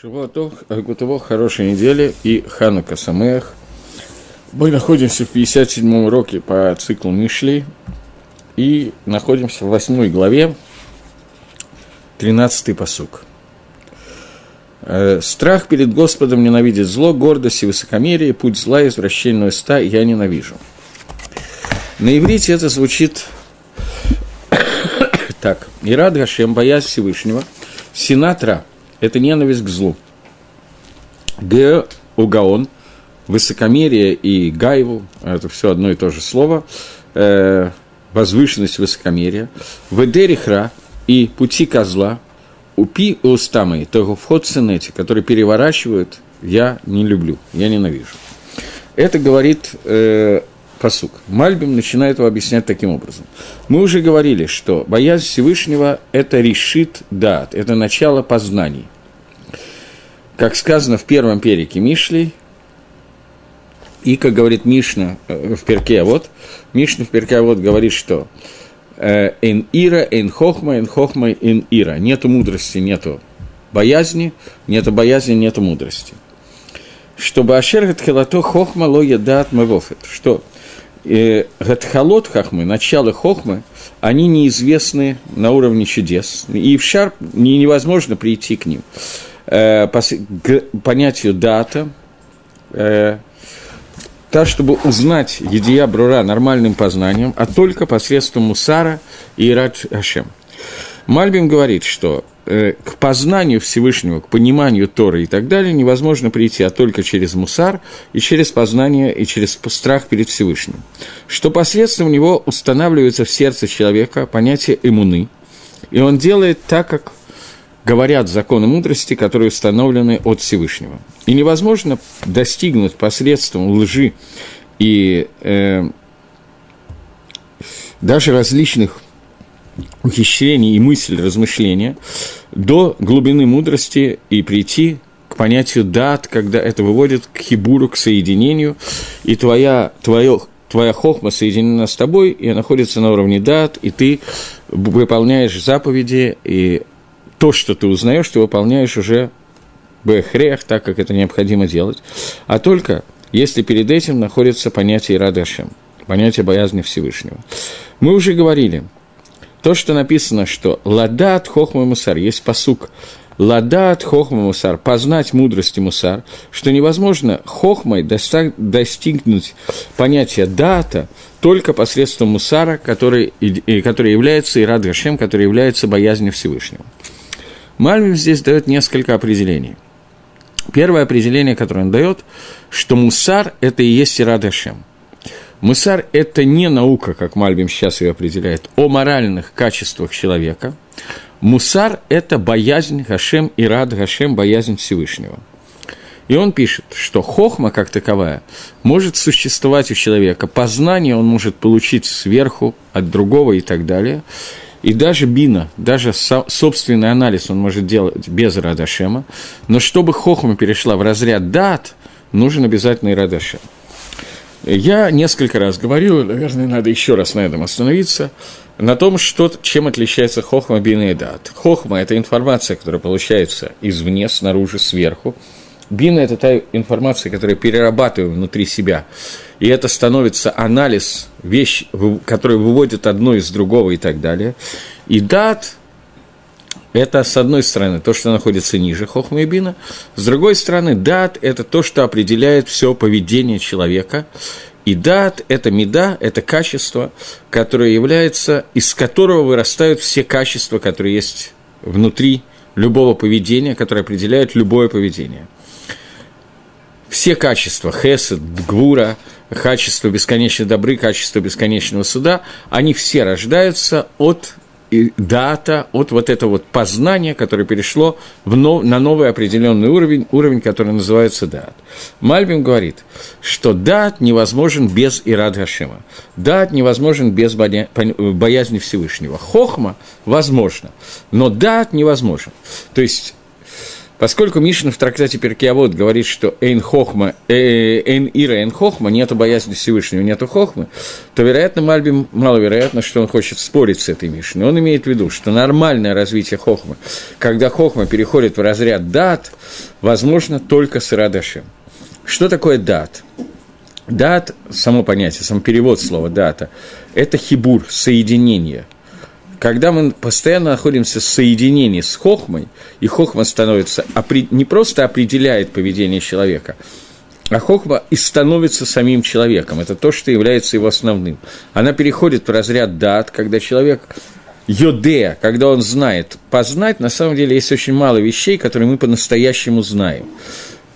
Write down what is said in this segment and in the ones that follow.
Шивотов, Гутово, хорошей недели и Ханука Самех. Мы находимся в 57-м уроке по циклу Мишли и находимся в 8 главе, 13-й посук. Э, «Страх перед Господом ненавидит зло, гордость и высокомерие, путь зла и извращенного ста я ненавижу». На иврите это звучит так. «Ирад Гашем, боязнь Всевышнего, синатра – это ненависть к злу. Г. Угаон, высокомерие и гайву, это все одно и то же слово, э, возвышенность высокомерия, ведерихра и пути козла, упи устамы, того вход синети, которые переворачивают, я не люблю, я ненавижу. Это говорит э, посук. Мальбим начинает его объяснять таким образом. Мы уже говорили, что боязнь Всевышнего – это решит дат, это начало познаний. Как сказано в первом перике Мишли, и, как говорит Мишна э, в перке, вот, Мишна в перке, вот говорит, что э, «эн ира, эн хохма, эн хохма, эн ира». Нету мудрости, нету боязни, нету боязни, нету мудрости. Чтобы ашер гатхилато хохма ло ядат мевофет. Что э, гатхалот хохмы, начало хохмы, они неизвестны на уровне чудес, и в шар невозможно прийти к ним э, к понятию дата, э, так, чтобы узнать Едия Брура нормальным познанием, а только посредством Мусара и Ират Хашем. Мальбим говорит, что к познанию Всевышнего, к пониманию Торы и так далее невозможно прийти, а только через Мусар и через познание и через страх перед Всевышним. Что посредством него устанавливается в сердце человека понятие эмуны, и он делает так, как говорят законы мудрости, которые установлены от Всевышнего. И невозможно достигнуть посредством лжи и э, даже различных ухищрений и мыслей, размышления до глубины мудрости и прийти к понятию дат, когда это выводит к хибуру, к соединению, и твоя, твое, твоя хохма соединена с тобой, и находится на уровне дат, и ты выполняешь заповеди, и то, что ты узнаешь, ты выполняешь уже бехрех, так как это необходимо делать, а только если перед этим находится понятие Радашем, понятие боязни Всевышнего. Мы уже говорили, то, что написано, что «ладат хохма мусар», есть посук «ладат хохма мусар», познать мудрость и мусар, что невозможно хохмой достигнуть понятия дата только посредством мусара, который, который является и Радгашем, который является боязнью Всевышнего. Мальбим здесь дает несколько определений. Первое определение, которое он дает, что мусар – это и есть Ирадашем. Мусар – это не наука, как Мальбим сейчас ее определяет, о моральных качествах человека. Мусар – это боязнь Гашем и Рад Гашем, боязнь Всевышнего. И он пишет, что хохма, как таковая, может существовать у человека, познание он может получить сверху, от другого и так далее – и даже бина, даже со, собственный анализ он может делать без Радашема, но чтобы хохма перешла в разряд дат, нужен обязательно и Радашем. Я несколько раз говорил, наверное, надо еще раз на этом остановиться, на том, что, чем отличается хохма, бина и дат. Хохма – это информация, которая получается извне, снаружи, сверху. Бина – это та информация, которую перерабатываем внутри себя. И это становится анализ, вещь, которая выводит одно из другого и так далее. И дат – это, с одной стороны, то, что находится ниже хохма и бина. С другой стороны, дат – это то, что определяет все поведение человека. И дат – это меда, это качество, которое является, из которого вырастают все качества, которые есть внутри любого поведения, которое определяет любое поведение – все качества, хесед, гвура, качество бесконечной добры, качество бесконечного суда, они все рождаются от дата, от вот этого вот познания, которое перешло в нов, на новый определенный уровень, уровень, который называется дат. Мальбим говорит, что дат невозможен без Ирад Гашема. Дат невозможен без боязни Всевышнего. Хохма возможно, но дат невозможен. То есть Поскольку Мишна в трактате Перкиавод говорит, что «эйн хохма», э, «эйн ира эйн хохма», нету боязни Всевышнего, нету хохмы, то, вероятно, Мальбим, маловероятно, что он хочет спорить с этой Мишной. Он имеет в виду, что нормальное развитие хохмы, когда хохма переходит в разряд дат, возможно только с Ирадашем. Что такое дат? Дат, само понятие, сам перевод слова дата, это хибур, соединение – когда мы постоянно находимся в соединении с хохмой, и хохма становится, не просто определяет поведение человека, а хохма и становится самим человеком. Это то, что является его основным. Она переходит в разряд дат, когда человек йодея, когда он знает. Познать, на самом деле, есть очень мало вещей, которые мы по-настоящему знаем.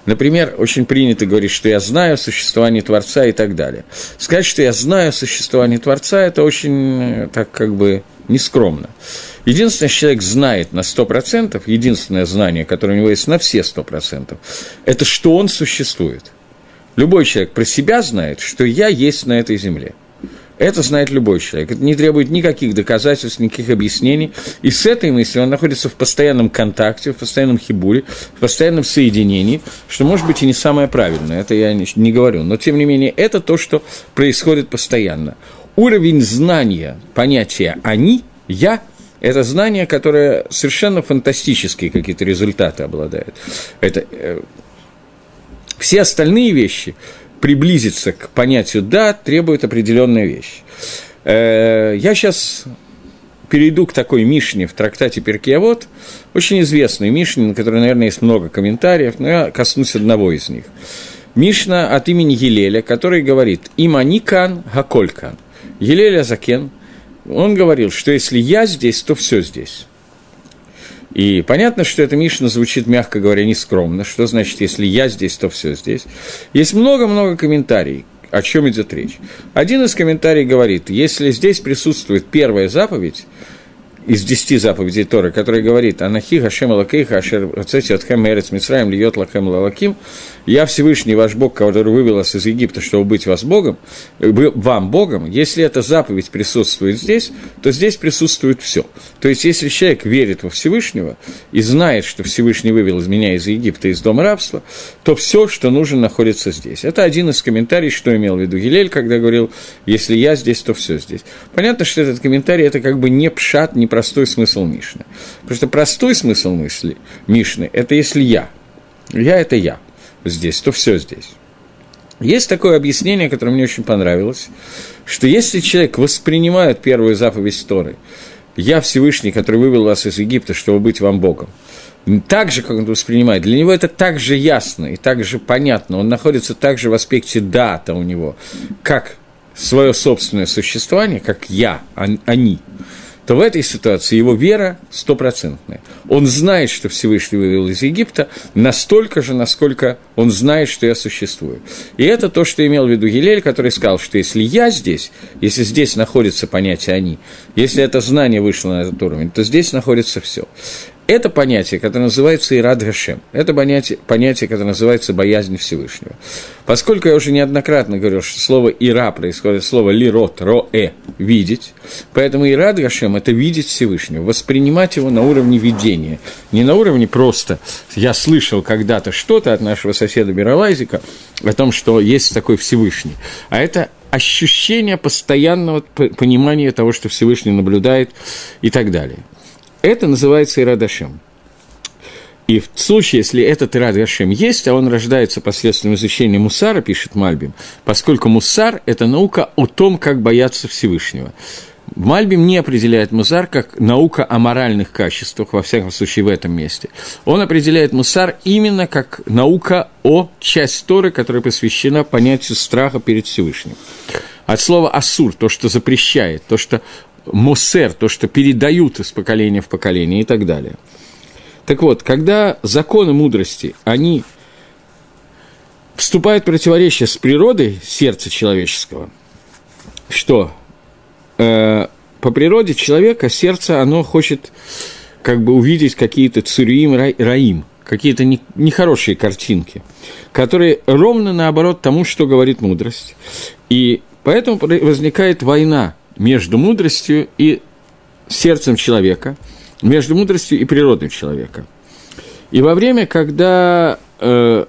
Например, очень принято говорить, что я знаю о существовании Творца и так далее. Сказать, что я знаю о существовании Творца, это очень э, так как бы нескромно. Единственное, что человек знает на 100%, единственное знание, которое у него есть на все 100%, это что он существует. Любой человек про себя знает, что я есть на этой земле. Это знает любой человек. Это не требует никаких доказательств, никаких объяснений. И с этой мыслью он находится в постоянном контакте, в постоянном хибуре, в постоянном соединении, что может быть и не самое правильное, это я не, не говорю. Но, тем не менее, это то, что происходит постоянно уровень знания понятия «они», «я» – это знание, которое совершенно фантастические какие-то результаты обладает. Это, э, все остальные вещи приблизиться к понятию «да» требуют определенная вещь. Э, я сейчас перейду к такой Мишне в трактате Перкиавод, очень известной Мишне, на которой, наверное, есть много комментариев, но я коснусь одного из них. Мишна от имени Елеля, который говорит «Иманикан Гаколькан». Елеля Закен, он говорил, что если я здесь, то все здесь. И понятно, что эта Мишна звучит, мягко говоря, нескромно. Что значит, если я здесь, то все здесь? Есть много-много комментариев, о чем идет речь. Один из комментариев говорит, если здесь присутствует первая заповедь, из десяти заповедей Торы, который говорит «Анахи Хашем Алакейха Ашер Ацети Атхем Эрец Мицраем Льет Лахем Лалаким» «Я Всевышний ваш Бог, который вывел вас из Египта, чтобы быть вас Богом, вам Богом». Если эта заповедь присутствует здесь, то здесь присутствует все. То есть, если человек верит во Всевышнего и знает, что Всевышний вывел меня из Египта, из дома рабства, то все, что нужно, находится здесь. Это один из комментариев, что имел в виду Гилель, когда говорил «Если я здесь, то все здесь». Понятно, что этот комментарий – это как бы не пшат, не простой смысл Мишны. Потому что простой смысл мысли Мишны – это если я. Я – это я здесь, то все здесь. Есть такое объяснение, которое мне очень понравилось, что если человек воспринимает первую заповедь Торы, «Я Всевышний, который вывел вас из Египта, чтобы быть вам Богом», так же, как он это воспринимает, для него это так же ясно и так же понятно, он находится также в аспекте дата у него, как свое собственное существование, как я, а они – то в этой ситуации его вера стопроцентная. Он знает, что Всевышний вывел из Египта, настолько же, насколько он знает, что я существую. И это то, что имел в виду Гилель, который сказал, что если я здесь, если здесь находится понятие «они», если это знание вышло на этот уровень, то здесь находится все. Это понятие, которое называется Ирад Гашем. Это понятие, понятие, которое называется боязнь Всевышнего. Поскольку я уже неоднократно говорил, что слово «ира» происходит слово «лирот», «ро-э» – «видеть», поэтому Ирад Гашем – это видеть Всевышнего, воспринимать его на уровне видения, не на уровне просто «я слышал когда-то что-то от нашего соседа Мировайзика о том, что есть такой Всевышний», а это ощущение постоянного понимания того, что Всевышний наблюдает и так далее. Это называется Ирадашем. И в случае, если этот Ирад Гашем есть, а он рождается посредством изучения Мусара, пишет Мальбим, поскольку Мусар – это наука о том, как бояться Всевышнего. Мальбим не определяет Мусар как наука о моральных качествах, во всяком случае в этом месте. Он определяет Мусар именно как наука о часть Торы, которая посвящена понятию страха перед Всевышним. От слова «асур» – то, что запрещает, то, что мосер, то, что передают из поколения в поколение и так далее. Так вот, когда законы мудрости, они вступают в противоречие с природой сердца человеческого, что э, по природе человека сердце, оно хочет как бы увидеть какие-то цуриим, раим, какие-то нехорошие картинки, которые ровно наоборот тому, что говорит мудрость. И поэтому возникает война между мудростью и сердцем человека, между мудростью и природой человека. И во время, когда э,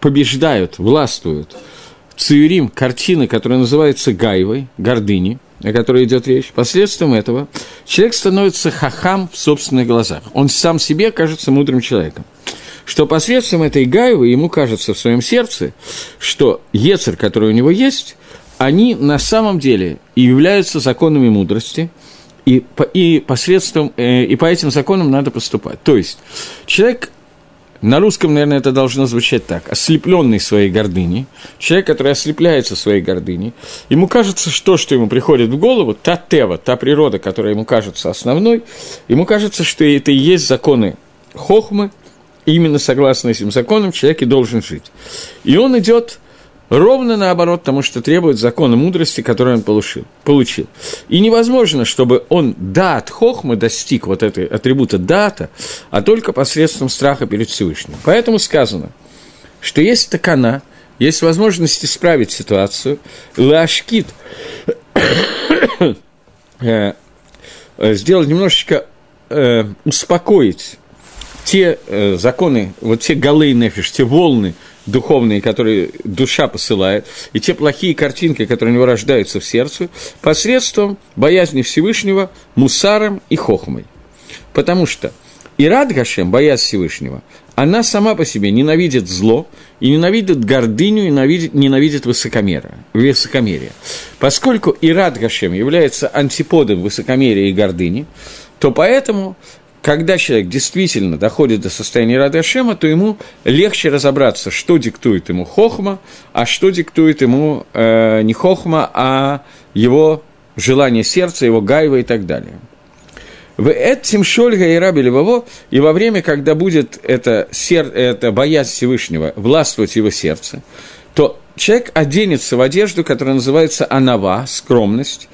побеждают, властвуют Циюрим, картины, которая называется Гаевой, гордыни, о которой идет речь, последствием этого человек становится хахам в собственных глазах. Он сам себе кажется мудрым человеком. Что посредством этой Гаевы ему кажется в своем сердце, что Ецер, который у него есть, они на самом деле и являются законами мудрости, и, и посредством, э, и по этим законам надо поступать. То есть человек на русском, наверное, это должно звучать так. Ослепленный своей гордыней, человек, который ослепляется своей гордыней, ему кажется, что, что ему приходит в голову, та тева, та природа, которая ему кажется основной, ему кажется, что это и есть законы хохмы, и именно согласно этим законам человек и должен жить. И он идет Ровно наоборот тому, что требует закона мудрости, который он получил. получил. И невозможно, чтобы он дат хохмы достиг вот этой атрибута дата, а только посредством страха перед Всевышним. Поэтому сказано, что есть такана, есть возможность исправить ситуацию, лашкит, э, сделать немножечко, э, успокоить те э, законы, вот те голы нефиш, те волны, духовные, которые душа посылает, и те плохие картинки, которые у него рождаются в сердце, посредством боязни Всевышнего, мусаром и хохмой. Потому что Ирад Гашем, боязнь Всевышнего, она сама по себе ненавидит зло и ненавидит гордыню, и ненавидит, ненавидит высокомерие, высокомерие. Поскольку Ирад Гашем является антиподом высокомерия и гордыни, то поэтому когда человек действительно доходит до состояния Рады Ашема, то ему легче разобраться, что диктует ему Хохма, а что диктует ему э, не Хохма, а его желание сердца, его гайва и так далее. В этим шольга и раби левово, и во время, когда будет это, сер, это боязнь Всевышнего властвовать его сердце, то человек оденется в одежду, которая называется анава, скромность,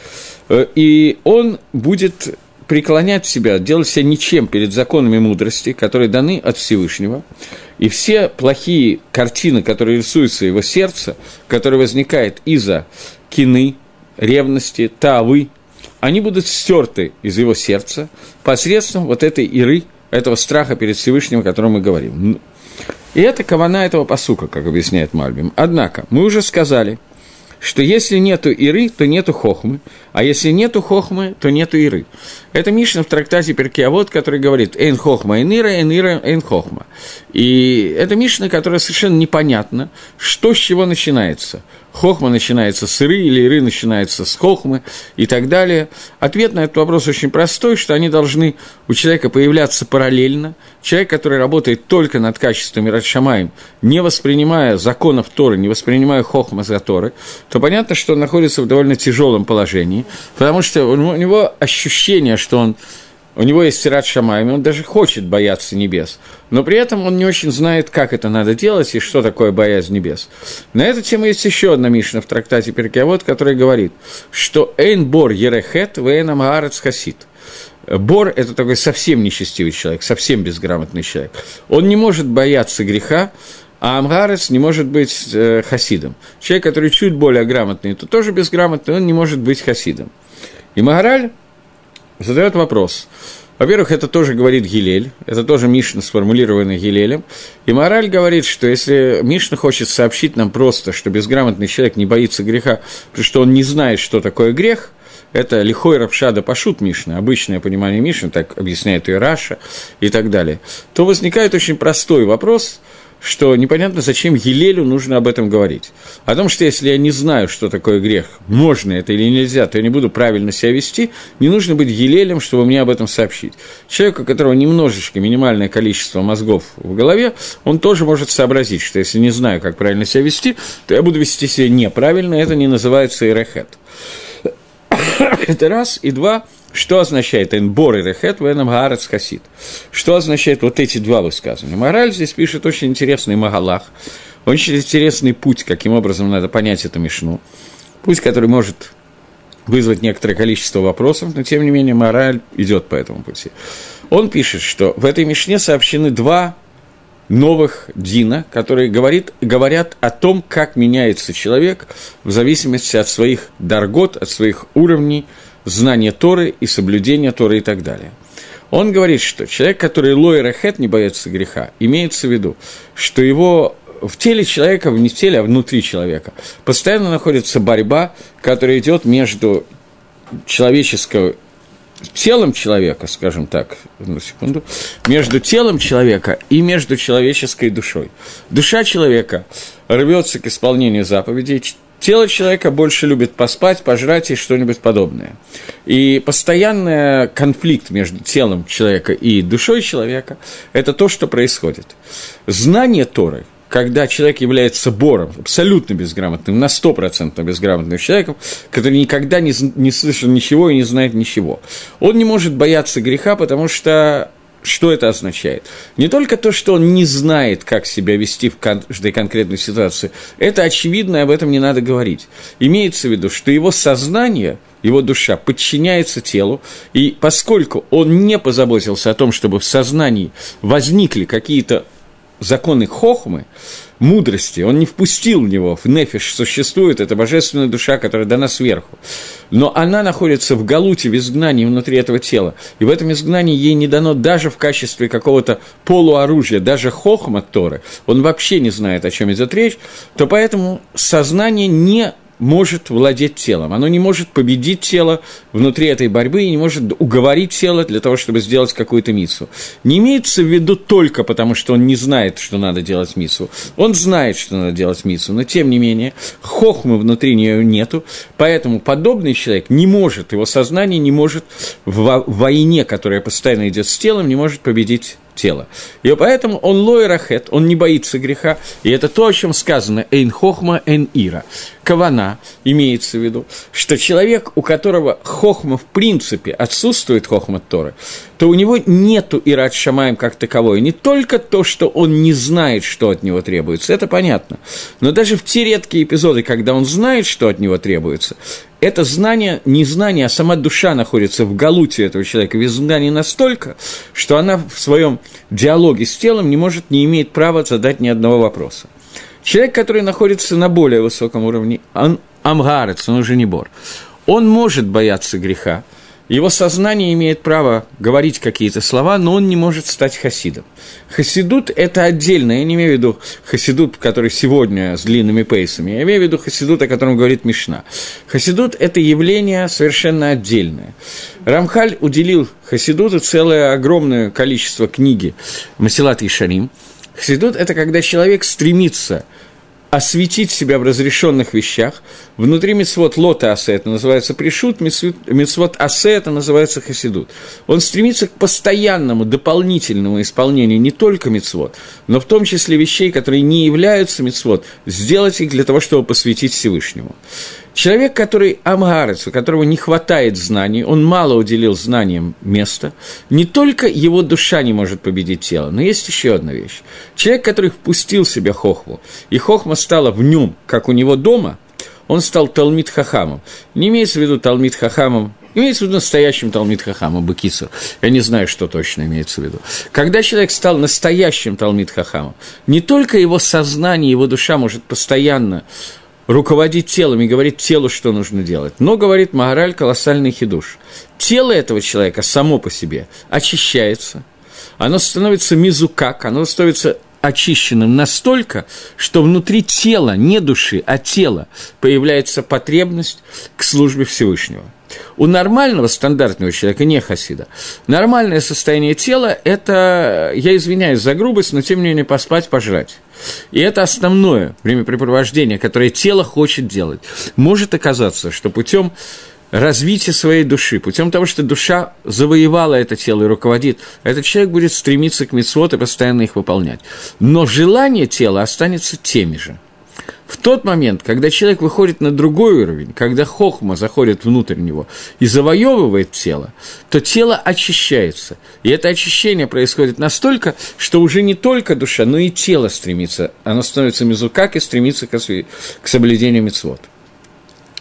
э, и он будет преклонять себя, делать себя ничем перед законами мудрости, которые даны от Всевышнего, и все плохие картины, которые рисуются его сердце, которые возникают из-за кины, ревности, тавы, они будут стерты из его сердца посредством вот этой иры, этого страха перед Всевышним, о котором мы говорим. И это кавана этого посука, как объясняет Мальбим. Однако, мы уже сказали – что если нету иры, то нету хохмы, а если нету хохмы, то нету иры. Это Мишна в трактате Перкиавод, который говорит «Эйн хохма, эйн ира, эйн ира, эйн хохма». И это Мишна, которая совершенно непонятно, что с чего начинается – Хохма начинается с Иры, или Иры начинается с Хохмы и так далее. Ответ на этот вопрос очень простой, что они должны у человека появляться параллельно. Человек, который работает только над качествами Радшамаем, не воспринимая законов Торы, не воспринимая Хохма за Торы, то понятно, что он находится в довольно тяжелом положении, потому что у него ощущение, что он у него есть Сират Шамайм, он даже хочет бояться небес, но при этом он не очень знает, как это надо делать и что такое боязнь небес. На эту тему есть еще одна Мишна в трактате Перкиавод, которая говорит, что «Эйн бор ерехет, вейн амгарец хасид». Бор – это такой совсем нечестивый человек, совсем безграмотный человек. Он не может бояться греха, а Амгарец не может быть э, хасидом. Человек, который чуть более грамотный, то тоже безграмотный, он не может быть хасидом. И Магараль задает вопрос. Во-первых, это тоже говорит Гилель, это тоже Мишна, сформулированный Гилелем. И мораль говорит, что если Мишна хочет сообщить нам просто, что безграмотный человек не боится греха, потому что он не знает, что такое грех, это лихой рапшада пашут Мишна, обычное понимание Мишны, так объясняет и Раша и так далее, то возникает очень простой вопрос – что непонятно, зачем Елелю нужно об этом говорить. О том, что если я не знаю, что такое грех, можно это или нельзя, то я не буду правильно себя вести, не нужно быть Елелем, чтобы мне об этом сообщить. Человек, у которого немножечко минимальное количество мозгов в голове, он тоже может сообразить, что если не знаю, как правильно себя вести, то я буду вести себя неправильно, это не называется эрехет. Это раз. И два – что означает «энбор и рехет венам гаарец хасид»? Что означает вот эти два высказывания? Мораль здесь пишет очень интересный Магалах, очень интересный путь, каким образом надо понять эту мишну. Путь, который может вызвать некоторое количество вопросов, но тем не менее мораль идет по этому пути. Он пишет, что в этой мишне сообщены два новых Дина, которые говорит, говорят о том, как меняется человек в зависимости от своих даргот, от своих уровней – знание Торы и соблюдение Торы и так далее. Он говорит, что человек, который лой рахет, не боится греха, имеется в виду, что его в теле человека, не в теле, а внутри человека, постоянно находится борьба, которая идет между человеческого телом человека, скажем так, одну секунду, между телом человека и между человеческой душой. Душа человека рвется к исполнению заповедей, Тело человека больше любит поспать, пожрать и что-нибудь подобное. И постоянный конфликт между телом человека и душой человека – это то, что происходит. Знание Торы, когда человек является бором, абсолютно безграмотным, на 100% безграмотным человеком, который никогда не, не слышал ничего и не знает ничего, он не может бояться греха, потому что что это означает? Не только то, что он не знает, как себя вести в каждой конкретной ситуации, это очевидно, об этом не надо говорить. Имеется в виду, что его сознание, его душа подчиняется телу, и поскольку он не позаботился о том, чтобы в сознании возникли какие-то законы хохмы, мудрости, он не впустил в него, в нефиш существует, это божественная душа, которая дана сверху. Но она находится в галуте, в изгнании внутри этого тела. И в этом изгнании ей не дано даже в качестве какого-то полуоружия, даже хохма Торы, он вообще не знает, о чем идет речь, то поэтому сознание не может владеть телом. Оно не может победить тело внутри этой борьбы и не может уговорить тело для того, чтобы сделать какую-то мицу. Не имеется в виду только потому, что он не знает, что надо делать мицу. Он знает, что надо делать мицу, но тем не менее хохмы внутри нее нету, поэтому подобный человек не может, его сознание не может в войне, которая постоянно идет с телом, не может победить тело. И поэтому он лой рахет, он не боится греха, и это то, о чем сказано «эйн хохма, эйн ира». Кавана имеется в виду, что человек, у которого хохма в принципе отсутствует хохма Торы, то у него нету ират шамаем как таковой. Не только то, что он не знает, что от него требуется, это понятно, но даже в те редкие эпизоды, когда он знает, что от него требуется, это знание, не знание, а сама душа находится в галуте этого человека, в изгнании настолько, что она в своем диалоге с телом не может, не имеет права задать ни одного вопроса. Человек, который находится на более высоком уровне, он амгарец, он уже не бор, он может бояться греха, его сознание имеет право говорить какие-то слова, но он не может стать хасидом. Хасидут – это отдельно, я не имею в виду хасидут, который сегодня с длинными пейсами, я имею в виду хасидут, о котором говорит Мишна. Хасидут – это явление совершенно отдельное. Рамхаль уделил хасидуту целое огромное количество книги Масилат и Шарим. Хасидут – это когда человек стремится – осветить себя в разрешенных вещах. Внутри мецвод лота асе это называется пришут, мецвод асе это называется хасидут. Он стремится к постоянному, дополнительному исполнению не только мецвод, но в том числе вещей, которые не являются мецвод, сделать их для того, чтобы посвятить Всевышнему. Человек, который амгарец, у которого не хватает знаний, он мало уделил знаниям места, не только его душа не может победить тело, но есть еще одна вещь. Человек, который впустил в себя хохму, и хохма стала в нем, как у него дома, он стал Талмит Хахамом. Не имеется в виду Талмит Хахамом Имеется в виду настоящим Талмит Хахамом, Бакису. Я не знаю, что точно имеется в виду. Когда человек стал настоящим Талмит Хахамом, не только его сознание, его душа может постоянно руководить телом и говорит телу, что нужно делать. Но, говорит Магараль, колоссальный хидуш. Тело этого человека само по себе очищается, оно становится мизукак, оно становится очищенным настолько, что внутри тела, не души, а тела, появляется потребность к службе Всевышнего. У нормального, стандартного человека, не хасида, нормальное состояние тела – это, я извиняюсь за грубость, но тем не менее поспать, пожрать. И это основное времяпрепровождение, которое тело хочет делать. Может оказаться, что путем развития своей души, путем того, что душа завоевала это тело и руководит, этот человек будет стремиться к митцвот и постоянно их выполнять. Но желание тела останется теми же – в тот момент, когда человек выходит на другой уровень, когда хохма заходит внутрь него и завоевывает тело, то тело очищается. И это очищение происходит настолько, что уже не только душа, но и тело стремится, оно становится мизукак и стремится к соблюдению мецвод.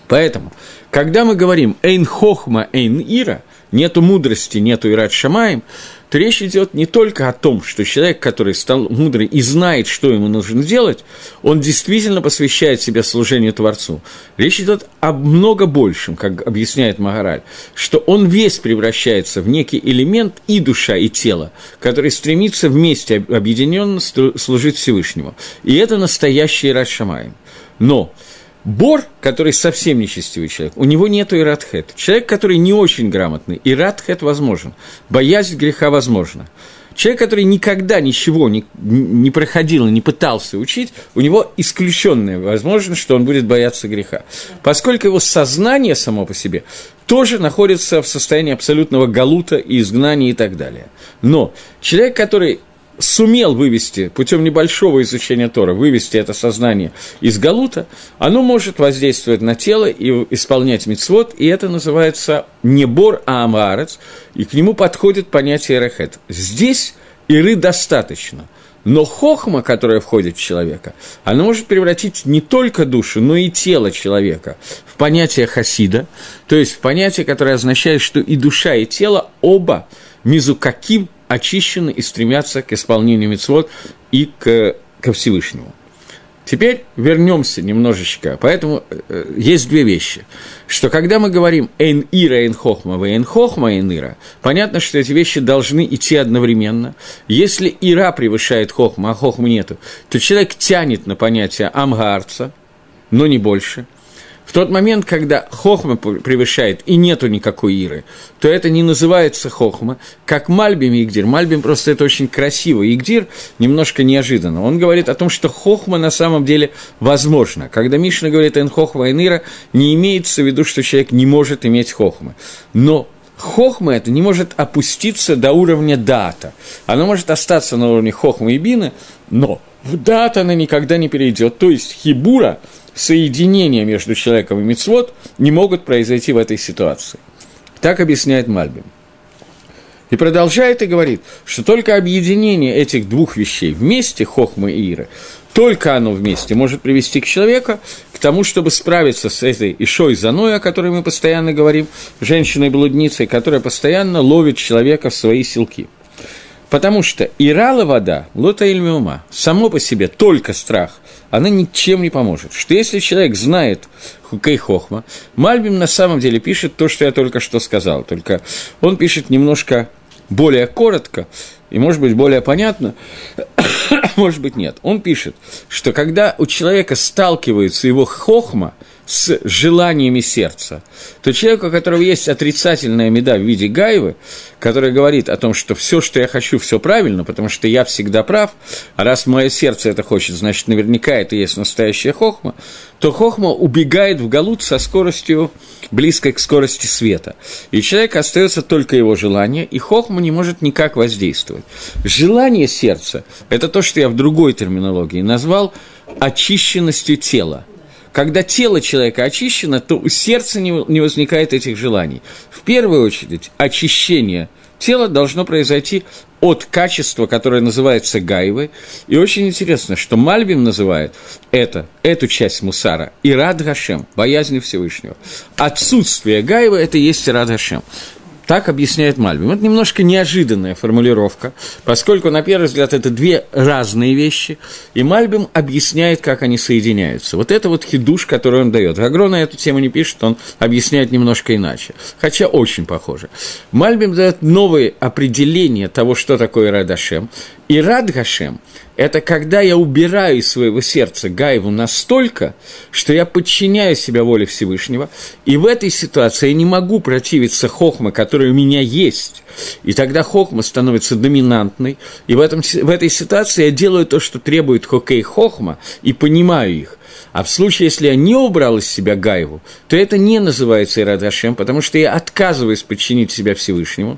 Поэтому, когда мы говорим «эйн хохма, эйн ира», нету мудрости, нету ират шамаем, то речь идет не только о том, что человек, который стал мудрый и знает, что ему нужно делать, он действительно посвящает себя служению Творцу. Речь идет о много большем, как объясняет Магараль, что он весь превращается в некий элемент и душа, и тело, который стремится вместе объединенно служить Всевышнему. И это настоящий Шамаем. Но Бор, который совсем нечестивый человек, у него нету иратхет. Человек, который не очень грамотный, иратхет возможен, боязнь греха возможна. Человек, который никогда ничего не, не проходил не пытался учить, у него исключенная возможность, что он будет бояться греха. Поскольку его сознание само по себе тоже находится в состоянии абсолютного галута и изгнания и так далее. Но человек, который сумел вывести, путем небольшого изучения Тора, вывести это сознание из Галута, оно может воздействовать на тело и исполнять мицвод, и это называется не бор, а амарец, и к нему подходит понятие рехет. Здесь иры достаточно – но хохма, которая входит в человека, она может превратить не только душу, но и тело человека в понятие хасида, то есть в понятие, которое означает, что и душа, и тело оба мизу каким очищены и стремятся к исполнению мецвод и к, ко Всевышнему. Теперь вернемся немножечко. Поэтому э, есть две вещи. Что когда мы говорим «эн ира, эн хохма, в эн хохма, эн ира», понятно, что эти вещи должны идти одновременно. Если ира превышает хохма, а хохма нету, то человек тянет на понятие амгарца, но не больше – в тот момент, когда хохма превышает и нету никакой иры, то это не называется хохма, как Мальбим и Игдир. Мальбим просто это очень красиво. Игдир немножко неожиданно. Он говорит о том, что хохма на самом деле возможно. Когда Мишна говорит «эн хохма эн ира», не имеется в виду, что человек не может иметь хохмы. Но хохма это не может опуститься до уровня дата. Оно может остаться на уровне хохмы и бины, но в дат она никогда не перейдет. То есть хибура – соединения между человеком и мицвод не могут произойти в этой ситуации. Так объясняет Мальбим. И продолжает и говорит, что только объединение этих двух вещей вместе, хохма и ира, только оно вместе может привести к человеку к тому, чтобы справиться с этой ишой заной, о которой мы постоянно говорим, женщиной-блудницей, которая постоянно ловит человека в свои силки – Потому что ирала вода, лота ильмиума, само по себе только страх, она ничем не поможет. Что если человек знает хукей хохма, Мальбим на самом деле пишет то, что я только что сказал, только он пишет немножко более коротко и, может быть, более понятно, может быть, нет. Он пишет, что когда у человека сталкивается его хохма – с желаниями сердца, то человек, у которого есть отрицательная меда в виде гайвы, которая говорит о том, что все, что я хочу, все правильно, потому что я всегда прав, а раз мое сердце это хочет, значит, наверняка это есть настоящая хохма, то хохма убегает в галут со скоростью, близкой к скорости света. И человек остается только его желание, и хохма не может никак воздействовать. Желание сердца – это то, что я в другой терминологии назвал очищенностью тела – когда тело человека очищено, то у сердца не, возникает этих желаний. В первую очередь, очищение тела должно произойти от качества, которое называется гайвы. И очень интересно, что Мальбим называет это, эту часть мусара Ирад Гашем, боязнь Всевышнего. Отсутствие гайвы – это есть Ирад Гашем. Так объясняет Мальбим. Это немножко неожиданная формулировка, поскольку, на первый взгляд, это две разные вещи, и Мальбим объясняет, как они соединяются. Вот это вот хидуш, который он дает. Агро на эту тему не пишет, он объясняет немножко иначе, хотя очень похоже. Мальбим дает новые определения того, что такое Радашем. И Рад Гашем – это когда я убираю из своего сердца Гаеву настолько, что я подчиняю себя воле Всевышнего, и в этой ситуации я не могу противиться хохма, который у меня есть, и тогда хохма становится доминантной, и в, этом, в этой ситуации я делаю то, что требует хокей хохма, и понимаю их. А в случае, если я не убрал из себя Гаеву, то это не называется Ирад потому что я отказываюсь подчинить себя Всевышнему.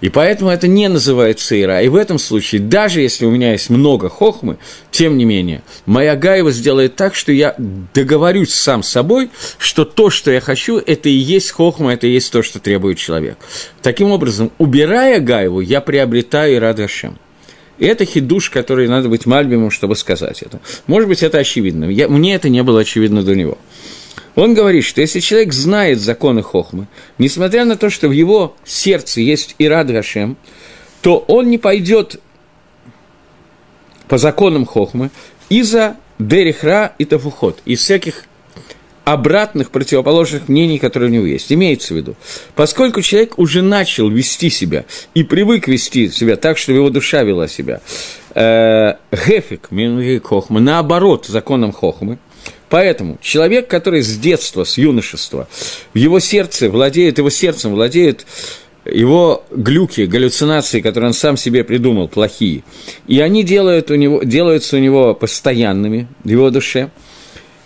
И поэтому это не называется Ира. И в этом случае, даже если у меня есть много хохмы, тем не менее, моя Гаева сделает так, что я договорюсь сам с собой, что то, что я хочу, это и есть хохма, это и есть то, что требует человек. Таким образом, убирая Гаеву, я приобретаю Ирад Гашем. Это хидуш, который надо быть мальбимом, чтобы сказать это. Может быть, это очевидно. Я, мне это не было очевидно до него. Он говорит, что если человек знает законы Хохмы, несмотря на то, что в его сердце есть Ирад Гашем, то он не пойдет по законам Хохмы из-за Дерихра и Тафухот, из всяких обратных противоположных мнений, которые у него есть. Имеется в виду, поскольку человек уже начал вести себя и привык вести себя так, чтобы его душа вела себя, э, Гефик, Хохма, наоборот, законом Хохмы, Поэтому человек, который с детства, с юношества, в его сердце владеет, его сердцем владеет его глюки, галлюцинации, которые он сам себе придумал, плохие, и они делают у него, делаются у него постоянными в его душе –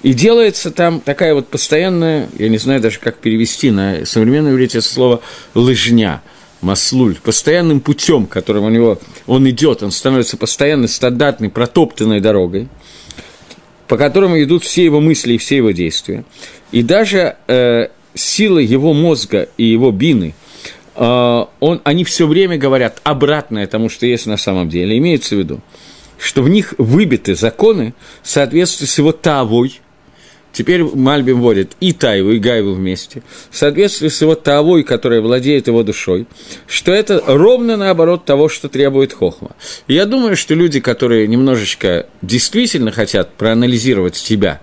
и делается там такая вот постоянная, я не знаю даже, как перевести на современное это слово «лыжня», маслуль, постоянным путем, которым у него он идет, он становится постоянно стандартной, протоптанной дорогой, по которому идут все его мысли и все его действия. И даже э, сила его мозга и его бины, э, он, они все время говорят обратное тому, что есть на самом деле. Имеется в виду, что в них выбиты законы в соответствии с его тавой, Теперь Мальбим вводит и Тайву, и Гайву вместе, в соответствии с его Тавой, которая владеет его душой, что это ровно наоборот того, что требует Хохма. Я думаю, что люди, которые немножечко действительно хотят проанализировать себя,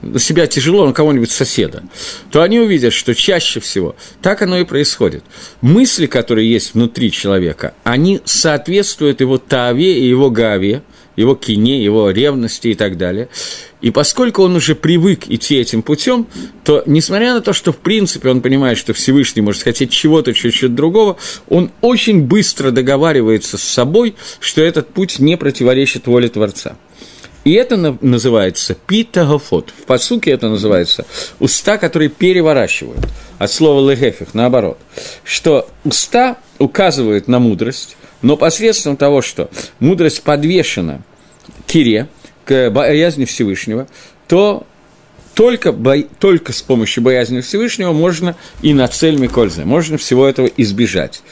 на себя тяжело, на кого-нибудь соседа, то они увидят, что чаще всего так оно и происходит. Мысли, которые есть внутри человека, они соответствуют его Таве и его Гаве – его кине, его ревности и так далее. И поскольку он уже привык идти этим путем, то, несмотря на то, что в принципе он понимает, что Всевышний может хотеть чего-то чуть-чуть другого, он очень быстро договаривается с собой, что этот путь не противоречит воле Творца. И это называется питагафот. В посуке это называется уста, которые переворачивают. От слова легефих, наоборот. Что уста указывают на мудрость, но посредством того, что мудрость подвешена кире, к боязни Всевышнего, то только, бо... только с помощью боязни Всевышнего можно и на цель Микольза, можно всего этого избежать.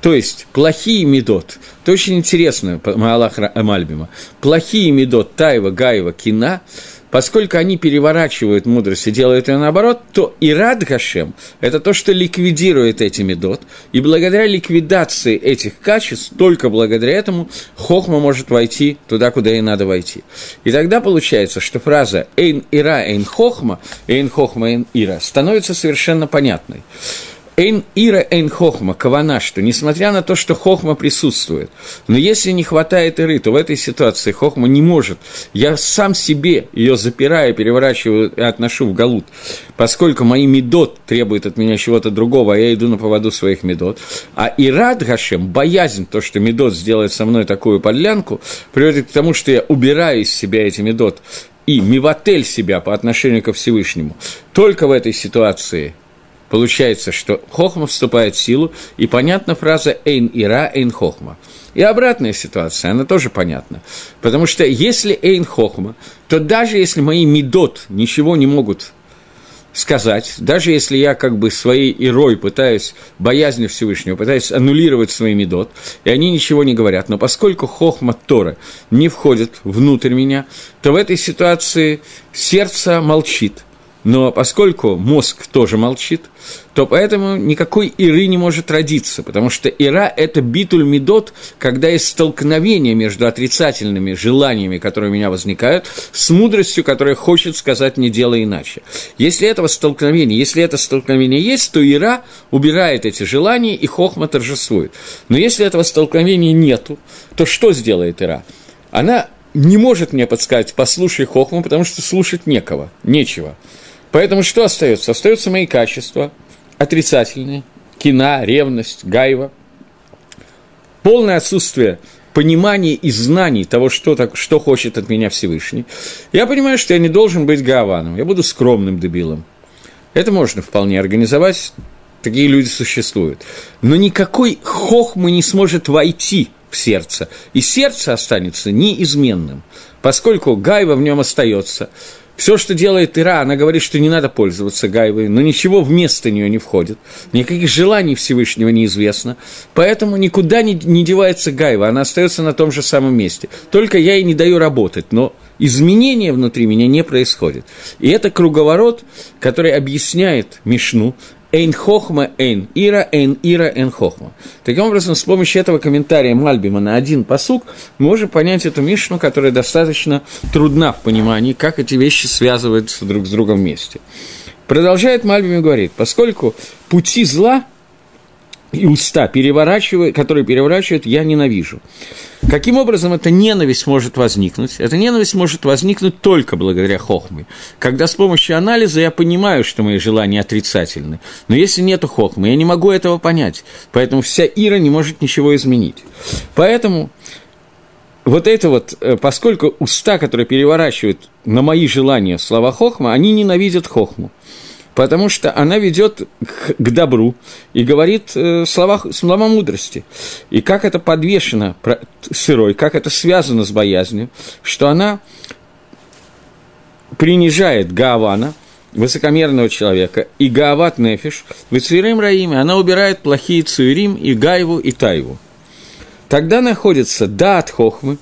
То есть, плохие медот, это очень интересно, Маалах Мальбима, плохие медот Таева, Гаева, Кина – поскольку они переворачивают мудрость и делают ее наоборот, то и рад Гашем – это то, что ликвидирует эти медот, и благодаря ликвидации этих качеств, только благодаря этому Хохма может войти туда, куда ей надо войти. И тогда получается, что фраза «эйн ира, эйн хохма», «эйн хохма, эйн ира» становится совершенно понятной. Эйн Ира Эйн Хохма, Кавана, что несмотря на то, что Хохма присутствует, но если не хватает Иры, то в этой ситуации Хохма не может. Я сам себе ее запираю, переворачиваю и отношу в галут, поскольку мои медот требуют от меня чего-то другого, а я иду на поводу своих медот. А Ирад Гашем, боязнь, то, что медот сделает со мной такую подлянку, приводит к тому, что я убираю из себя эти медот и мивотель себя по отношению ко Всевышнему. Только в этой ситуации Получается, что хохма вступает в силу, и понятна фраза «эйн ира, эйн хохма». И обратная ситуация, она тоже понятна. Потому что если эйн хохма, то даже если мои медот ничего не могут сказать, даже если я как бы своей ирой пытаюсь, боязнью Всевышнего, пытаюсь аннулировать свои медот, и они ничего не говорят, но поскольку хохма Тора не входит внутрь меня, то в этой ситуации сердце молчит – но поскольку мозг тоже молчит, то поэтому никакой иры не может родиться, потому что ира – это битуль медот, когда есть столкновение между отрицательными желаниями, которые у меня возникают, с мудростью, которая хочет сказать «не делай иначе». Если этого столкновения, если это столкновение есть, то ира убирает эти желания, и хохма торжествует. Но если этого столкновения нету, то что сделает ира? Она не может мне подсказать «послушай хохму», потому что слушать некого, нечего – Поэтому что остается? Остаются мои качества отрицательные, кина, ревность, гайва, полное отсутствие понимания и знаний того, что, так, что хочет от меня Всевышний. Я понимаю, что я не должен быть гаваном, я буду скромным дебилом. Это можно вполне организовать, такие люди существуют. Но никакой хохмы не сможет войти в сердце, и сердце останется неизменным, поскольку гайва в нем остается – все, что делает Ира, она говорит, что не надо пользоваться гайвой, но ничего вместо нее не входит. Никаких желаний Всевышнего неизвестно. Поэтому никуда не, не девается гайва, она остается на том же самом месте. Только я ей не даю работать, но изменения внутри меня не происходит. И это круговорот, который объясняет Мишну, Эйн хохма, эйн ира, эйн ира, эйн хохма. Таким образом, с помощью этого комментария Мальбима на один посук мы можем понять эту Мишну, которая достаточно трудна в понимании, как эти вещи связываются друг с другом вместе. Продолжает Мальбим и говорит, поскольку пути зла и уста, переворачивают, которые переворачивают, я ненавижу. Каким образом эта ненависть может возникнуть? Эта ненависть может возникнуть только благодаря хохме. Когда с помощью анализа я понимаю, что мои желания отрицательны. Но если нет хохмы, я не могу этого понять. Поэтому вся Ира не может ничего изменить. Поэтому вот это вот, э, поскольку уста, которые переворачивают на мои желания слова хохма, они ненавидят хохму потому что она ведет к, к добру и говорит э, слова, слова мудрости. И как это подвешено сырой, как это связано с боязнью, что она принижает Гаавана, высокомерного человека, и Гаават Нефиш, в Ицвирим Раиме, она убирает плохие Цуирим, и Гаеву, и Таеву. Тогда находится Даат Хохмы,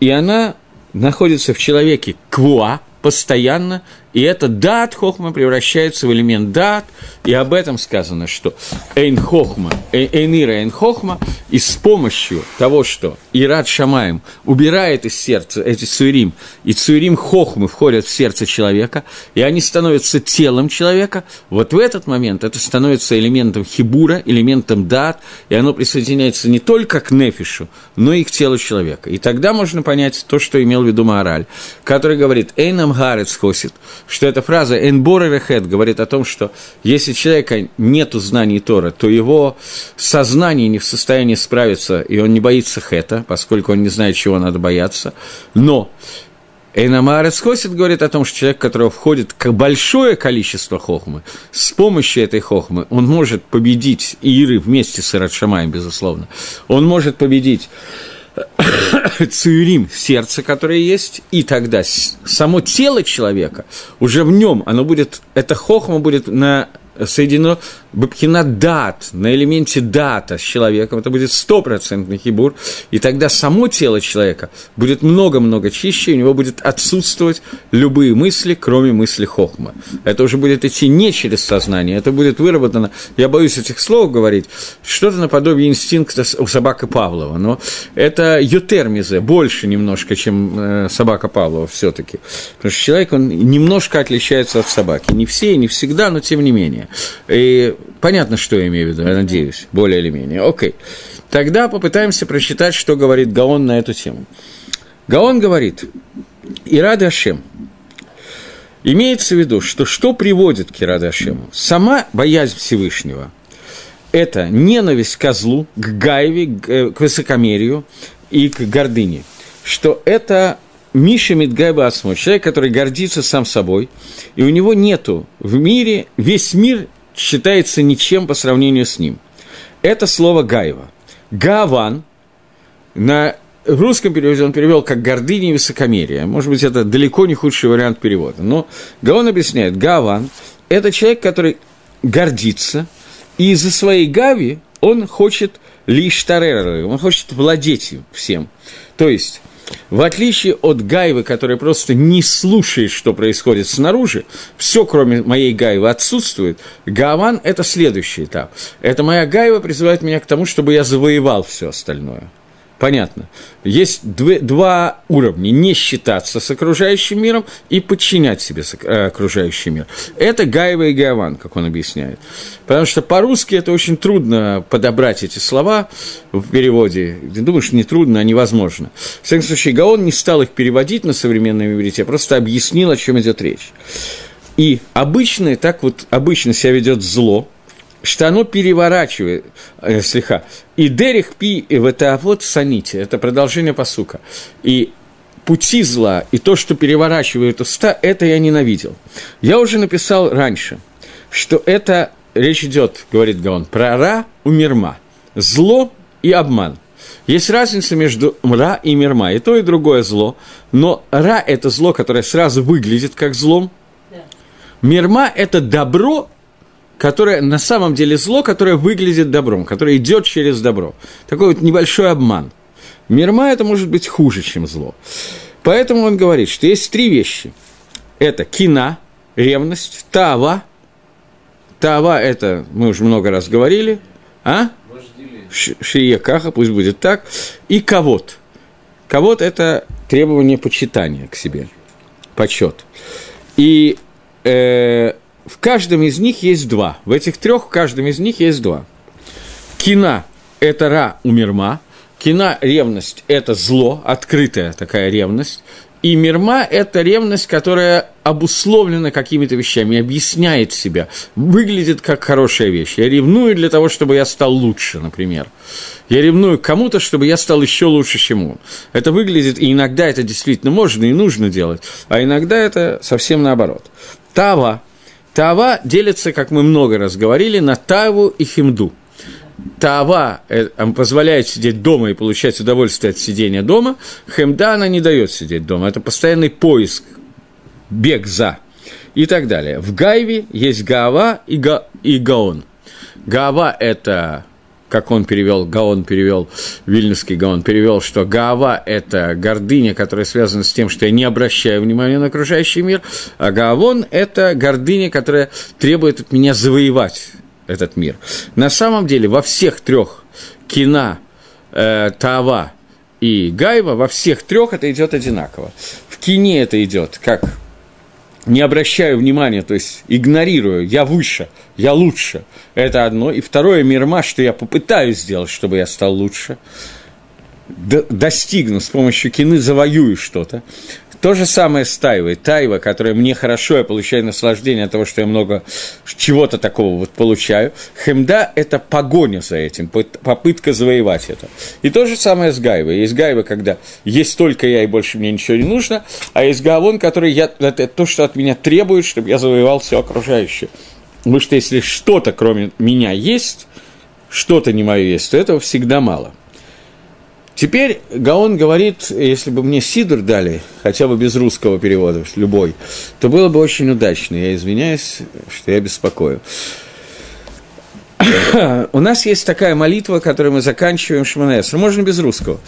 и она находится в человеке Квуа, постоянно, и это дат хохма превращается в элемент дат, и об этом сказано, что эйн хохма, эйн ира эйн хохма, и с помощью того, что Ират Шамаем убирает из сердца эти цуирим, и цуирим хохмы входят в сердце человека, и они становятся телом человека, вот в этот момент это становится элементом хибура, элементом дат, и оно присоединяется не только к нефишу, но и к телу человека. И тогда можно понять то, что имел в виду Маораль, который говорит «Эйнам гарец хосит», что эта фраза «энбор рехет» говорит о том, что если человека нет знаний Тора, то его сознание не в состоянии справиться, и он не боится хета, поскольку он не знает, чего надо бояться. Но Эйнамарец Хосит говорит о том, что человек, которого входит большое количество хохмы, с помощью этой хохмы он может победить Иры вместе с Ирадшамаем, безусловно. Он может победить цуирим, сердце, которое есть, и тогда само тело человека, уже в нем, оно будет, это хохма будет на соединено Бабхина дат, на элементе дата с человеком, это будет стопроцентный хибур, и тогда само тело человека будет много-много чище, у него будет отсутствовать любые мысли, кроме мысли хохма. Это уже будет идти не через сознание, это будет выработано, я боюсь этих слов говорить, что-то наподобие инстинкта у собаки Павлова, но это ютермизе, больше немножко, чем э, собака Павлова все таки потому что человек, он немножко отличается от собаки, не все и не всегда, но тем не менее. И понятно, что я имею в виду, я надеюсь, более или менее. Окей. Тогда попытаемся прочитать, что говорит Гаон на эту тему. Гаон говорит, Ирада Ашем. Имеется в виду, что что приводит к Ирада Ашему? Сама боязнь Всевышнего – это ненависть к козлу, к гайве, э, к высокомерию и к гордыне. Что это Миша Мидгайба Асмо, человек, который гордится сам собой, и у него нету в мире, весь мир считается ничем по сравнению с ним. Это слово Гаева. Гаван на русском переводе он перевел как гордыня и высокомерие. Может быть, это далеко не худший вариант перевода. Но Гаон объясняет, Гаван – это человек, который гордится, и из-за своей гави он хочет лишь тареры, он хочет владеть всем. То есть, в отличие от Гайвы, которая просто не слушает, что происходит снаружи, все, кроме моей Гайвы, отсутствует, Гаван – это следующий этап. Это моя Гайва призывает меня к тому, чтобы я завоевал все остальное – Понятно. Есть дв- два уровня. Не считаться с окружающим миром и подчинять себе э, окружающий мир. Это Гаева и Гаеван, как он объясняет. Потому что по-русски это очень трудно подобрать эти слова в переводе. Ты думаешь, не трудно, а невозможно. В всяком случае, Гаон не стал их переводить на современном иврите, а просто объяснил, о чем идет речь. И обычно, так вот обычно себя ведет зло, что оно переворачивает, э, слегка. И дерих пи и в это вот саните, это продолжение посука. И пути зла, и то, что переворачивает уста, это я ненавидел. Я уже написал раньше, что это, речь идет, говорит Гаон, про ра у мирма, зло и обман. Есть разница между ра и мирма, и то, и другое зло, но ра – это зло, которое сразу выглядит как злом, Мирма – это добро, которое на самом деле зло, которое выглядит добром, которое идет через добро. Такой вот небольшой обман. Мирма это может быть хуже, чем зло. Поэтому он говорит, что есть три вещи. Это кина, ревность, тава, Таава – это, мы уже много раз говорили, а? Шие Каха, пусть будет так. И Кавод. Кавод – это требование почитания к себе, почет. И э, в каждом из них есть два. В этих трех в каждом из них есть два. Кина – это Ра умерма. Кина – ревность – это зло, открытая такая ревность. И мирма – это ревность, которая обусловлена какими-то вещами, объясняет себя, выглядит как хорошая вещь. Я ревную для того, чтобы я стал лучше, например. Я ревную кому-то, чтобы я стал еще лучше, чем он. Это выглядит, и иногда это действительно можно и нужно делать, а иногда это совсем наоборот. Тава. Тава делится, как мы много раз говорили, на Таву и Химду – Тава э, позволяет сидеть дома и получать удовольствие от сидения дома, хемда она не дает сидеть дома. Это постоянный поиск, бег за и так далее. В Гайве есть Гаава и, га, и Гаон. Гаава – это, как он перевел, Гаон перевел, Вильнюсский Гаон перевел, что Гаава – это гордыня, которая связана с тем, что я не обращаю внимания на окружающий мир, а Гаавон – это гордыня, которая требует от меня завоевать этот мир. На самом деле во всех трех Кина, э, Тава и Гайва, во всех трех это идет одинаково. В Кине это идет как не обращаю внимания, то есть игнорирую, я выше, я лучше, это одно. И второе, мирма, что я попытаюсь сделать, чтобы я стал лучше, достигну с помощью кины, завоюю что-то. То же самое с Тайвой. Тайва, которая мне хорошо, я получаю наслаждение от того, что я много чего-то такого вот получаю. Хемда – это погоня за этим, попытка завоевать это. И то же самое с Гайвой. Есть Гайва, когда есть только я и больше мне ничего не нужно, а есть Гавон, который я, это то, что от меня требует, чтобы я завоевал все окружающее. Потому что если что-то кроме меня есть, что-то не мое есть, то этого всегда мало – Теперь Гаон говорит, если бы мне Сидор дали, хотя бы без русского перевода, любой, то было бы очень удачно. Я извиняюсь, что я беспокою. У нас есть такая молитва, которую мы заканчиваем Шманаэсра. Можно без русского.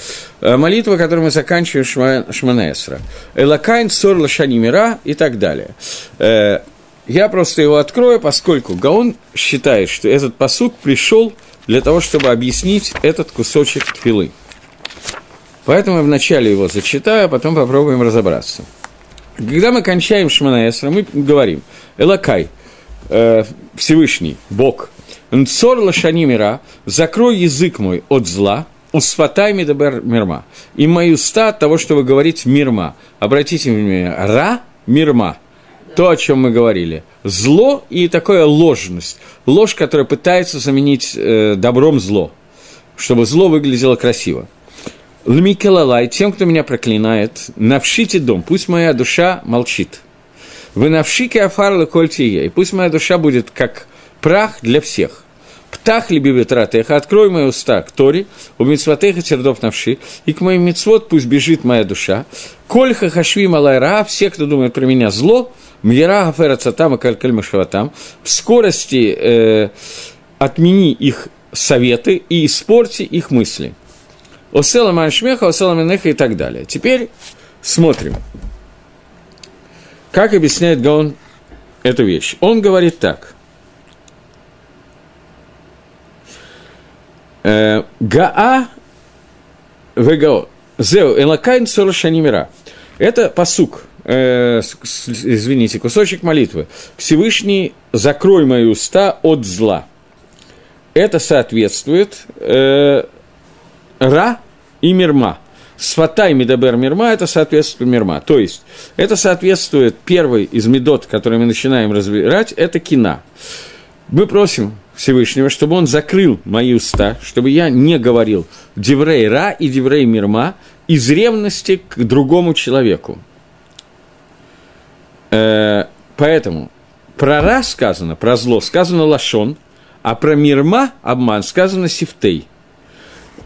Э, молитва, которую мы заканчиваем Шманаэсра. Элакайн, Сор, Лашани Мира и так далее. Э, я просто его открою, поскольку Гаон считает, что этот посук пришел для того, чтобы объяснить этот кусочек тфилы. Поэтому я вначале его зачитаю, а потом попробуем разобраться. Когда мы кончаем Шманаэсра, мы говорим «Элакай», э, Всевышний, Бог, «Нцор лашани мира, закрой язык мой от зла, усфатай медабер мирма, и мои уста от того, чтобы говорить мирма». Обратите внимание, «ра» – мирма – то, о чем мы говорили. Зло и такая ложность. Ложь, которая пытается заменить э, добром зло, чтобы зло выглядело красиво. Лмикелалай, тем, кто меня проклинает, навшите дом, пусть моя душа молчит. Вы навшики афарлы кольтие, и пусть моя душа будет как прах для всех. Птах либи ветратеха, открой мои уста к Торе, у митцватеха сердов навши, и к моим митцвот пусть бежит моя душа. Кольха хашви малайра, все, кто думает про меня зло, мьера хафера цатам и калькаль в скорости э, отмени их советы и испорти их мысли. Осела Маншмеха, Осела Менеха и так далее. Теперь смотрим, как объясняет Гаон эту вещь. Он говорит так. «Э, Гаа Вегао. Зеу Элакайн Солошанимира. Это посук, э, извините, кусочек молитвы. Всевышний, закрой мои уста от зла. Это соответствует э, רע и מרמה. שפתי מדבר מרמה – это соответствует מרמה. То есть, это соответствует первой из מידות, который мы начинаем разбирать, это קנאה. Мы просим Всевышнего, чтобы он закрыл мои уста, чтобы я не говорил דברי רע и דברי מרמה из ревности к другому человеку. Э, поэтому про רע сказано, про зло сказано לשון, а про Мирма, обман, сказано Сифтей –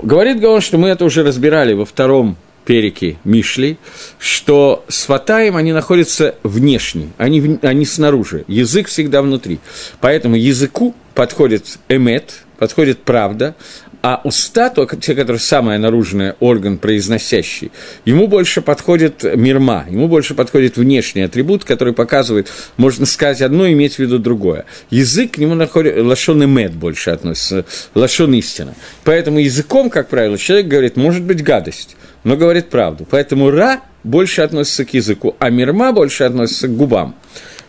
Говорит Гаон, что мы это уже разбирали во втором перике Мишли, что с фатаем они находятся внешне, они, они снаружи, язык всегда внутри. Поэтому языку подходит эмет, подходит правда, А уста, то, те, которые самый наружный орган произносящий, ему больше подходит мирма, ему больше подходит внешний атрибут, который показывает, можно сказать одно иметь в виду другое. Язык к нему находит, лошон и мед больше относится, лошон истина. Поэтому языком, как правило, человек говорит, может быть гадость, но говорит правду. Поэтому ра больше относится к языку, а мирма больше относится к губам.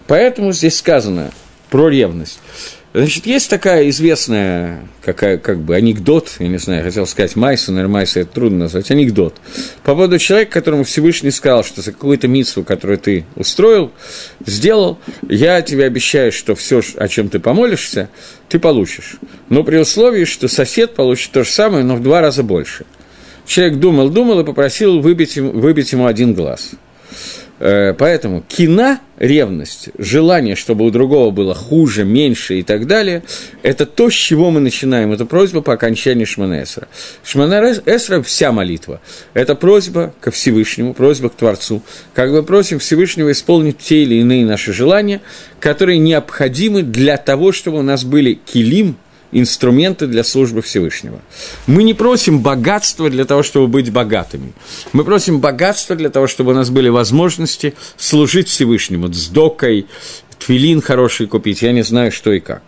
Поэтому здесь сказано про ревность. Значит, есть такая известная, какая, как бы, анекдот, я не знаю, хотел сказать Майса, наверное, Майса это трудно назвать, анекдот, по поводу человека, которому Всевышний сказал, что за какую-то митсу, которую ты устроил, сделал, я тебе обещаю, что все, о чем ты помолишься, ты получишь. Но при условии, что сосед получит то же самое, но в два раза больше. Человек думал, думал и попросил выбить ему, выбить ему один глаз – поэтому кина, ревность, желание, чтобы у другого было хуже, меньше и так далее, это то, с чего мы начинаем. Это просьба по окончании Шманесра. Шманесра – вся молитва. Это просьба ко Всевышнему, просьба к Творцу. Как бы просим Всевышнего исполнить те или иные наши желания, которые необходимы для того, чтобы у нас были килим – инструменты для службы Всевышнего. Мы не просим богатства для того, чтобы быть богатыми. Мы просим богатства для того, чтобы у нас были возможности служить Всевышнему, с докой, твилин хороший купить, я не знаю, что и как.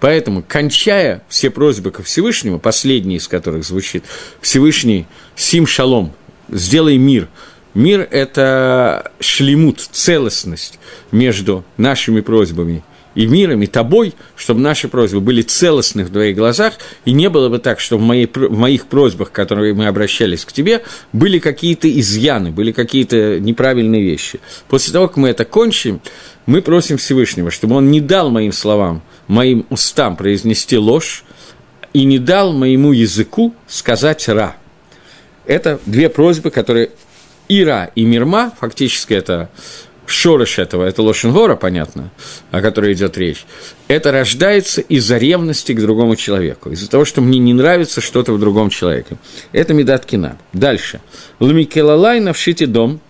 Поэтому, кончая все просьбы ко Всевышнему, последний из которых звучит Всевышний Сим Шалом, сделай мир. Мир – это шлемут, целостность между нашими просьбами и миром, и тобой, чтобы наши просьбы были целостны в твоих глазах, и не было бы так, что в, моей, в моих просьбах, которые мы обращались к тебе, были какие-то изъяны, были какие-то неправильные вещи. После того, как мы это кончим, мы просим Всевышнего, чтобы он не дал моим словам, моим устам произнести ложь, и не дал моему языку сказать «ра». Это две просьбы, которые Ира и Мирма, фактически это шорош этого, это Лошенгора, понятно, о которой идет речь, это рождается из-за ревности к другому человеку, из-за того, что мне не нравится что-то в другом человеке. Это медат кина. Дальше. Лумикелалай навшите дом,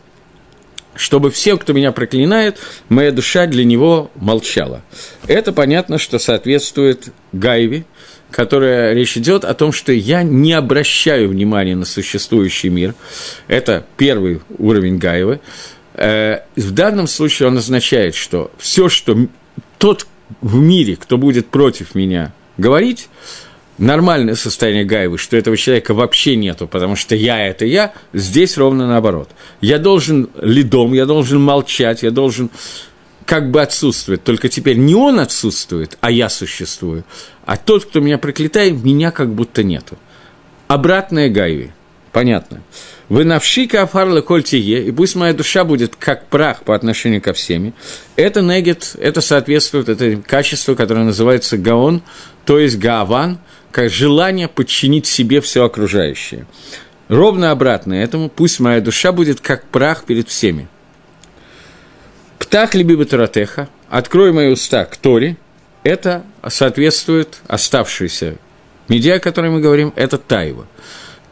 чтобы все, кто меня проклинает, моя душа для него молчала. Это понятно, что соответствует Гайве, которая речь идет о том, что я не обращаю внимания на существующий мир. Это первый уровень Гаевы. Э, в данном случае он означает, что все, что тот в мире, кто будет против меня говорить, нормальное состояние Гаевы, что этого человека вообще нету, потому что я – это я, здесь ровно наоборот. Я должен лидом, я должен молчать, я должен как бы отсутствовать. Только теперь не он отсутствует, а я существую. А тот, кто меня проклятает, меня как будто нету. Обратное Гаеве. Понятно. Вы навшика афарла кольтие, и пусть моя душа будет как прах по отношению ко всеми. Это негет, это соответствует, это качество, которое называется гаон, то есть гааван, как желание подчинить себе все окружающее. Ровно обратно этому, пусть моя душа будет как прах перед всеми. Птах либи батаратеха, открой мои уста к Торе, это соответствует оставшейся медиа, о которой мы говорим, это тайва.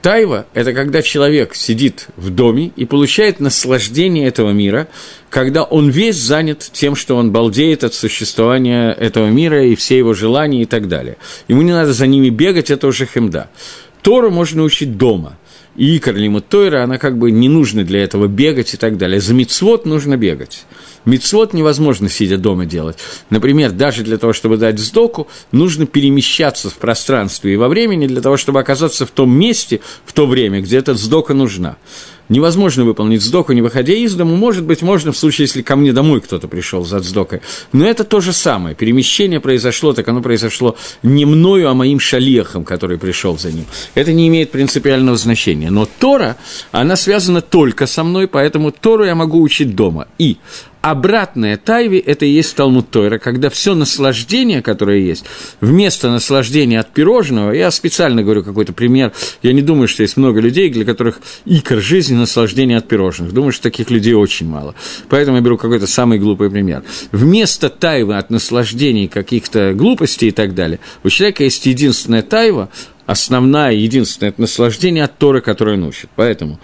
Тайва – это когда человек сидит в доме и получает наслаждение этого мира, когда он весь занят тем, что он балдеет от существования этого мира и все его желания и так далее. Ему не надо за ними бегать, это уже хемда. Тору можно учить дома. И Икар Лимутойра, она как бы не нужна для этого бегать и так далее. За мицвод нужно бегать. Мицвод невозможно сидя дома делать. Например, даже для того, чтобы дать сдоку, нужно перемещаться в пространстве и во времени для того, чтобы оказаться в том месте, в то время, где эта сдока нужна невозможно выполнить сдоку, не выходя из дому. Может быть, можно в случае, если ко мне домой кто-то пришел за сдокой. Но это то же самое. Перемещение произошло, так оно произошло не мною, а моим шалехом, который пришел за ним. Это не имеет принципиального значения. Но Тора, она связана только со мной, поэтому Тору я могу учить дома. И обратная тайви – это и есть Талмуд Тойра, когда все наслаждение, которое есть, вместо наслаждения от пирожного, я специально говорю какой-то пример, я не думаю, что есть много людей, для которых икр жизни – наслаждение от пирожных. Думаю, что таких людей очень мало. Поэтому я беру какой-то самый глупый пример. Вместо тайвы от наслаждений каких-то глупостей и так далее, у человека есть единственная тайва, основная, единственное наслаждение от Торы, которое он учит. Поэтому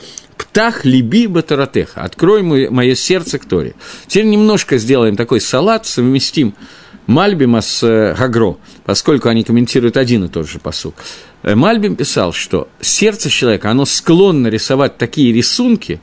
Птах либи батаратеха. Открой мое сердце к Торе. Теперь немножко сделаем такой салат, совместим Мальбима с э, Гагро, поскольку они комментируют один и тот же посук, э, Мальбим писал, что сердце человека, оно склонно рисовать такие рисунки,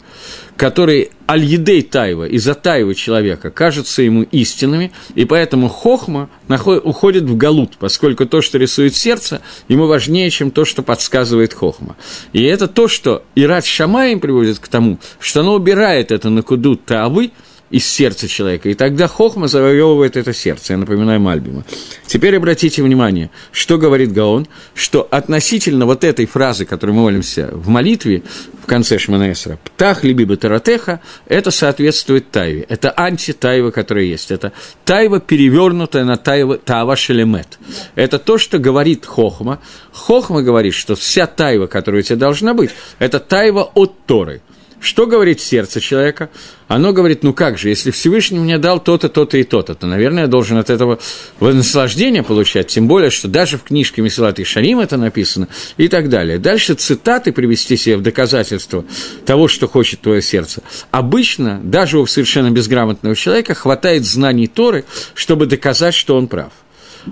которые аль-едей Таева, из-за Таева человека, кажутся ему истинными, и поэтому хохма уходит в галут, поскольку то, что рисует сердце, ему важнее, чем то, что подсказывает хохма. И это то, что Ират Шамаем приводит к тому, что оно убирает это на куду Таавы, из сердца человека. И тогда Хохма завоевывает это сердце, я напоминаю Мальбима. Теперь обратите внимание, что говорит Гаон, что относительно вот этой фразы, которую мы молимся в молитве, в конце Шманаэсра, «Птах либо таратеха», это соответствует тайве. Это антитайва, которая есть. Это тайва, перевернутая на тайва, таава шелемет. Это то, что говорит Хохма. Хохма говорит, что вся тайва, которая у тебя должна быть, это тайва от Торы – что говорит сердце человека? Оно говорит, ну как же, если Всевышний мне дал то-то, то-то и то-то, то, наверное, я должен от этого наслаждение получать, тем более, что даже в книжке Месилат и Шарим это написано и так далее. Дальше цитаты привести себе в доказательство того, что хочет твое сердце. Обычно, даже у совершенно безграмотного человека хватает знаний Торы, чтобы доказать, что он прав.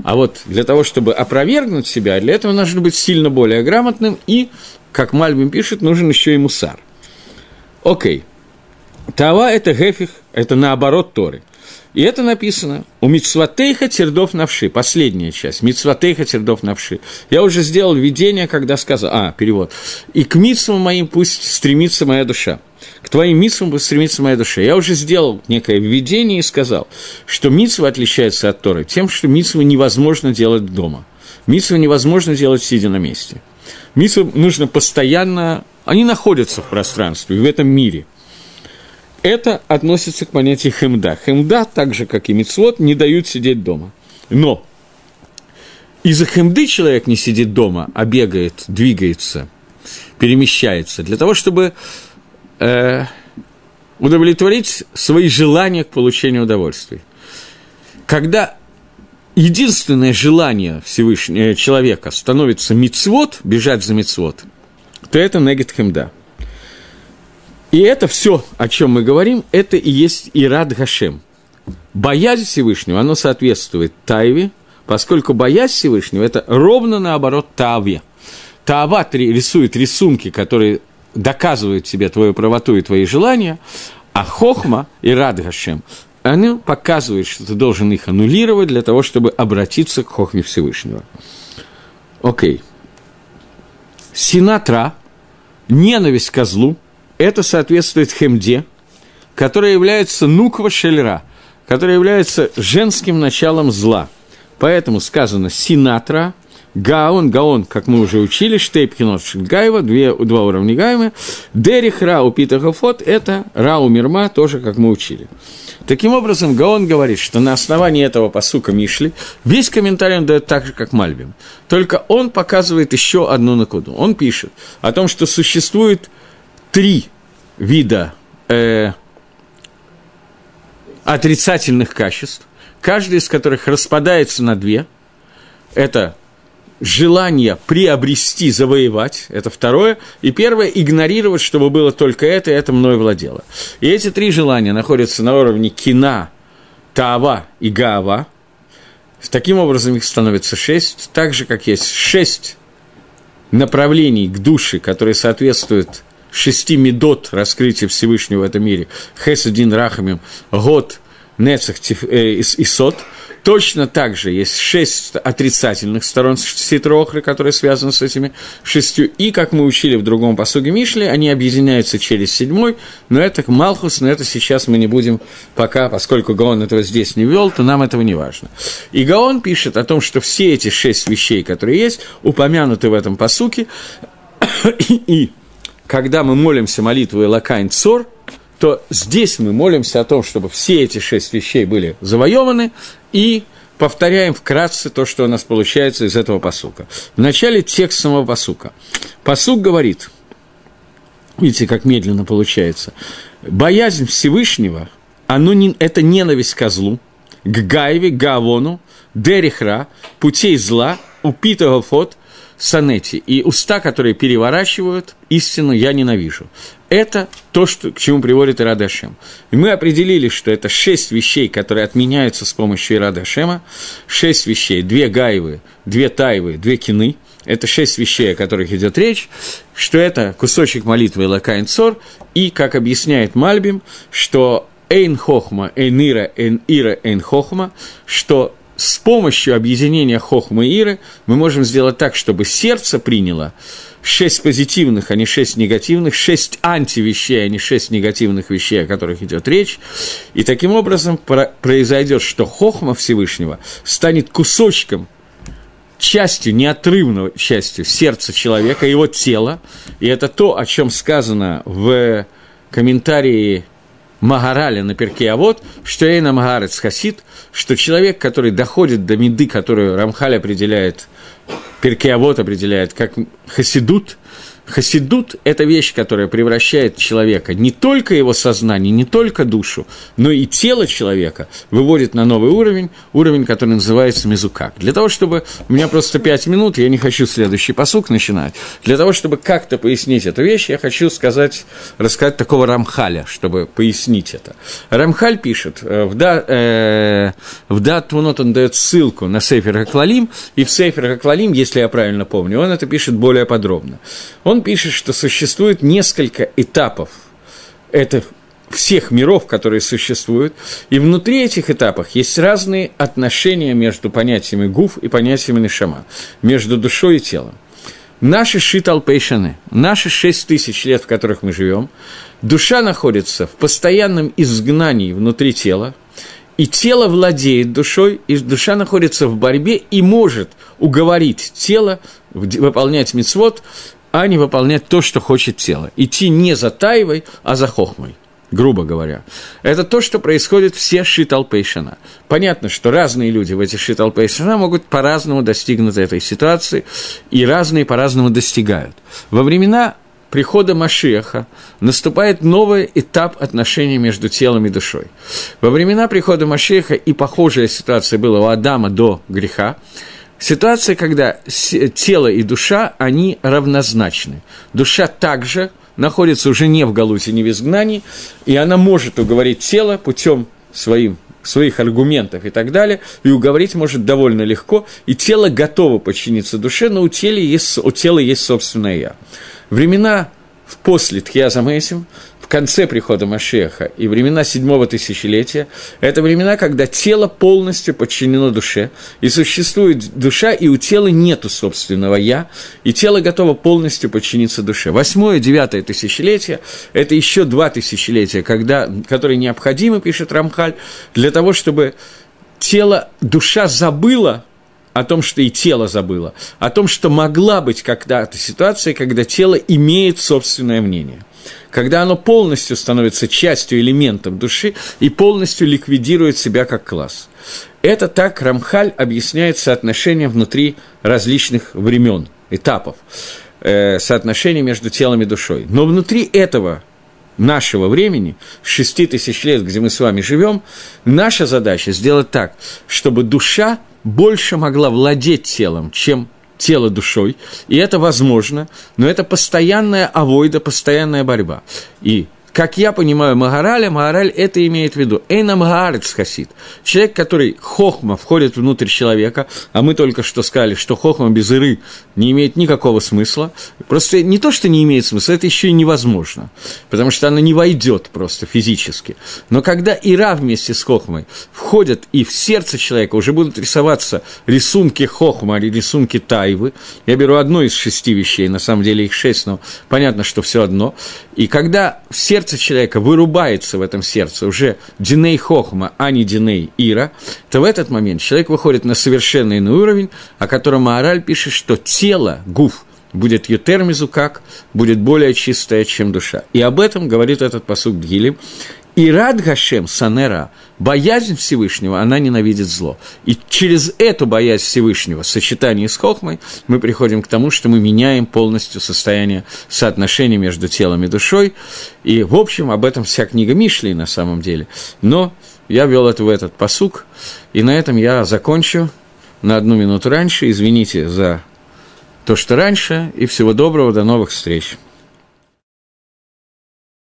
А вот для того, чтобы опровергнуть себя, для этого нужно быть сильно более грамотным и, как Мальбим пишет, нужен еще и мусар. Окей. Тава – это гефих, это наоборот Торы. И это написано у Мицватейха Тердов Навши, последняя часть, Мицватейха Тердов Навши. Я уже сделал видение, когда сказал, а, перевод, и к митсвам моим пусть стремится моя душа. К твоим митсвам пусть стремится моя душа. Я уже сделал некое введение и сказал, что митсва отличается от Торы тем, что митсву невозможно делать дома. Митсву невозможно делать сидя на месте. Митсву нужно постоянно они находятся в пространстве, в этом мире. Это относится к понятию хемда. Хемда, так же, как и мицвод, не дают сидеть дома. Но из-за хемды человек не сидит дома, а бегает, двигается, перемещается, для того, чтобы э, удовлетворить свои желания к получению удовольствия. Когда единственное желание Всевышнего человека становится мицвод, бежать за мицвод – то это негет хемда. И это все, о чем мы говорим, это и есть Ирад Гашем. Боязнь Всевышнего, оно соответствует Тайве, поскольку боязнь Всевышнего – это ровно наоборот Таве. Таава рисует рисунки, которые доказывают тебе твою правоту и твои желания, а Хохма и Рад Гашем, они показывают, что ты должен их аннулировать для того, чтобы обратиться к Хохме Всевышнего. Окей. Синатра, ненависть к злу, это соответствует хемде, которая является нуква шельра, которая является женским началом зла. Поэтому сказано синатра, гаон, гаон, как мы уже учили, штейпхинот гаева, две, два уровня гаева, дерих рау питахофот, это рау мирма, тоже как мы учили. Таким образом, Гаон говорит, что на основании этого посука Мишли весь комментарий он дает так же, как Мальбим. Только он показывает еще одну накуду. Он пишет о том, что существует три вида э, отрицательных качеств, каждый из которых распадается на две. Это желание приобрести, завоевать, это второе, и первое – игнорировать, чтобы было только это, и это мной владело. И эти три желания находятся на уровне кина, таава и гаава. Таким образом, их становится шесть, так же, как есть шесть направлений к душе, которые соответствуют шести медот раскрытия Всевышнего в этом мире, Хесадин Рахамим, Год, Нецах э, и Сот – Точно так же есть шесть отрицательных сторон ситрохры, которые связаны с этими шестью. И, как мы учили в другом посуге Мишли, они объединяются через седьмой, но это Малхус, но это сейчас мы не будем пока, поскольку Гаон этого здесь не вел, то нам этого не важно. И Гаон пишет о том, что все эти шесть вещей, которые есть, упомянуты в этом посуке, и, и когда мы молимся молитву Элакайн Цор, то здесь мы молимся о том, чтобы все эти шесть вещей были завоеваны, и повторяем вкратце то, что у нас получается из этого посука. Начале текст самого посука. Посук говорит, видите, как медленно получается, боязнь Всевышнего, оно не, это ненависть к злу, к Гайве, Гавону, Дерихра, путей зла, упитого фот, санети, и уста, которые переворачивают истину, я ненавижу. это то, что, к чему приводит Ирадашем. И мы определили, что это шесть вещей, которые отменяются с помощью Ирадашема, шесть вещей, две гайвы, две тайвы, две кины, это шесть вещей, о которых идет речь, что это кусочек молитвы Лакайн Цор, и, как объясняет Мальбим, что Эйн Хохма, Эйн Ира, Эйн Ира, Эйн Хохма, что с помощью объединения Хохмы и Иры мы можем сделать так, чтобы сердце приняло шесть позитивных, а не шесть негативных, шесть антивещей, а не шесть негативных вещей, о которых идет речь. И таким образом произойдет, что Хохма Всевышнего станет кусочком частью, неотрывной частью сердца человека, его тела. И это то, о чем сказано в комментарии Магараля на перке, а вот, что Эйна Магарец Хасид, что человек, который доходит до меды, которую Рамхаль определяет, перке, а вот определяет, как Хасидут – Хасидут – это вещь, которая превращает человека, не только его сознание, не только душу, но и тело человека, выводит на новый уровень, уровень, который называется мезукак. Для того, чтобы… У меня просто пять минут, я не хочу следующий посук начинать. Для того, чтобы как-то пояснить эту вещь, я хочу сказать, рассказать такого Рамхаля, чтобы пояснить это. Рамхаль пишет, э, в, да, э, он дает ссылку на Сейфер Хаклалим, и в Сейфер Хаклалим, если я правильно помню, он это пишет более подробно. Он пишет, что существует несколько этапов это всех миров, которые существуют, и внутри этих этапов есть разные отношения между понятиями гуф и понятиями нишама, между душой и телом. Наши шитал пейшаны, наши шесть тысяч лет, в которых мы живем, душа находится в постоянном изгнании внутри тела, и тело владеет душой, и душа находится в борьбе и может уговорить тело выполнять мицвод а не выполнять то, что хочет тело. Идти не за тайвой, а за хохмой грубо говоря. Это то, что происходит все шиталпейшина. Понятно, что разные люди в эти шиталпейшина могут по-разному достигнуть этой ситуации, и разные по-разному достигают. Во времена прихода Машеха наступает новый этап отношений между телом и душой. Во времена прихода Машеха и похожая ситуация была у Адама до греха, Ситуация, когда тело и душа, они равнозначны. Душа также находится уже не в галуте, не в изгнании, и она может уговорить тело путем своим своих аргументов и так далее, и уговорить может довольно легко, и тело готово подчиниться душе, но у тела есть, у тела есть собственное «я». Времена после Тхьяза Месим конце прихода Машеха и времена седьмого тысячелетия – это времена, когда тело полностью подчинено душе, и существует душа, и у тела нету собственного «я», и тело готово полностью подчиниться душе. Восьмое, девятое тысячелетие – это еще два тысячелетия, когда, которые необходимы, пишет Рамхаль, для того, чтобы тело, душа забыла о том, что и тело забыло, о том, что могла быть когда-то ситуация, когда тело имеет собственное мнение когда оно полностью становится частью, элементом души и полностью ликвидирует себя как класс. Это так Рамхаль объясняет соотношение внутри различных времен, этапов, э, соотношение между телом и душой. Но внутри этого нашего времени, шести тысяч лет, где мы с вами живем, наша задача сделать так, чтобы душа больше могла владеть телом, чем тело душой, и это возможно, но это постоянная авойда, постоянная борьба. И как я понимаю Магараля, Магараль это имеет в виду. Эйна Магарец хасид. Человек, который хохма входит внутрь человека, а мы только что сказали, что хохма без иры не имеет никакого смысла. Просто не то, что не имеет смысла, это еще и невозможно, потому что она не войдет просто физически. Но когда ира вместе с хохмой входят и в сердце человека уже будут рисоваться рисунки хохма или рисунки тайвы, я беру одно из шести вещей, на самом деле их шесть, но понятно, что все одно, и когда в сердце человека вырубается в этом сердце уже Диней Хохма, а не Диней Ира, то в этот момент человек выходит на совершенно иной уровень, о котором Маораль пишет, что тело, гуф, будет етермизу как, будет более чистое, чем душа. И об этом говорит этот посуд Гилем. И рад Гашем Санера, боязнь Всевышнего, она ненавидит зло. И через эту боязнь Всевышнего, сочетание с Хохмой, мы приходим к тому, что мы меняем полностью состояние соотношения между телом и душой. И, в общем, об этом вся книга Мишли на самом деле. Но я вел это в этот посук, и на этом я закончу на одну минуту раньше. Извините за то, что раньше, и всего доброго, до новых встреч.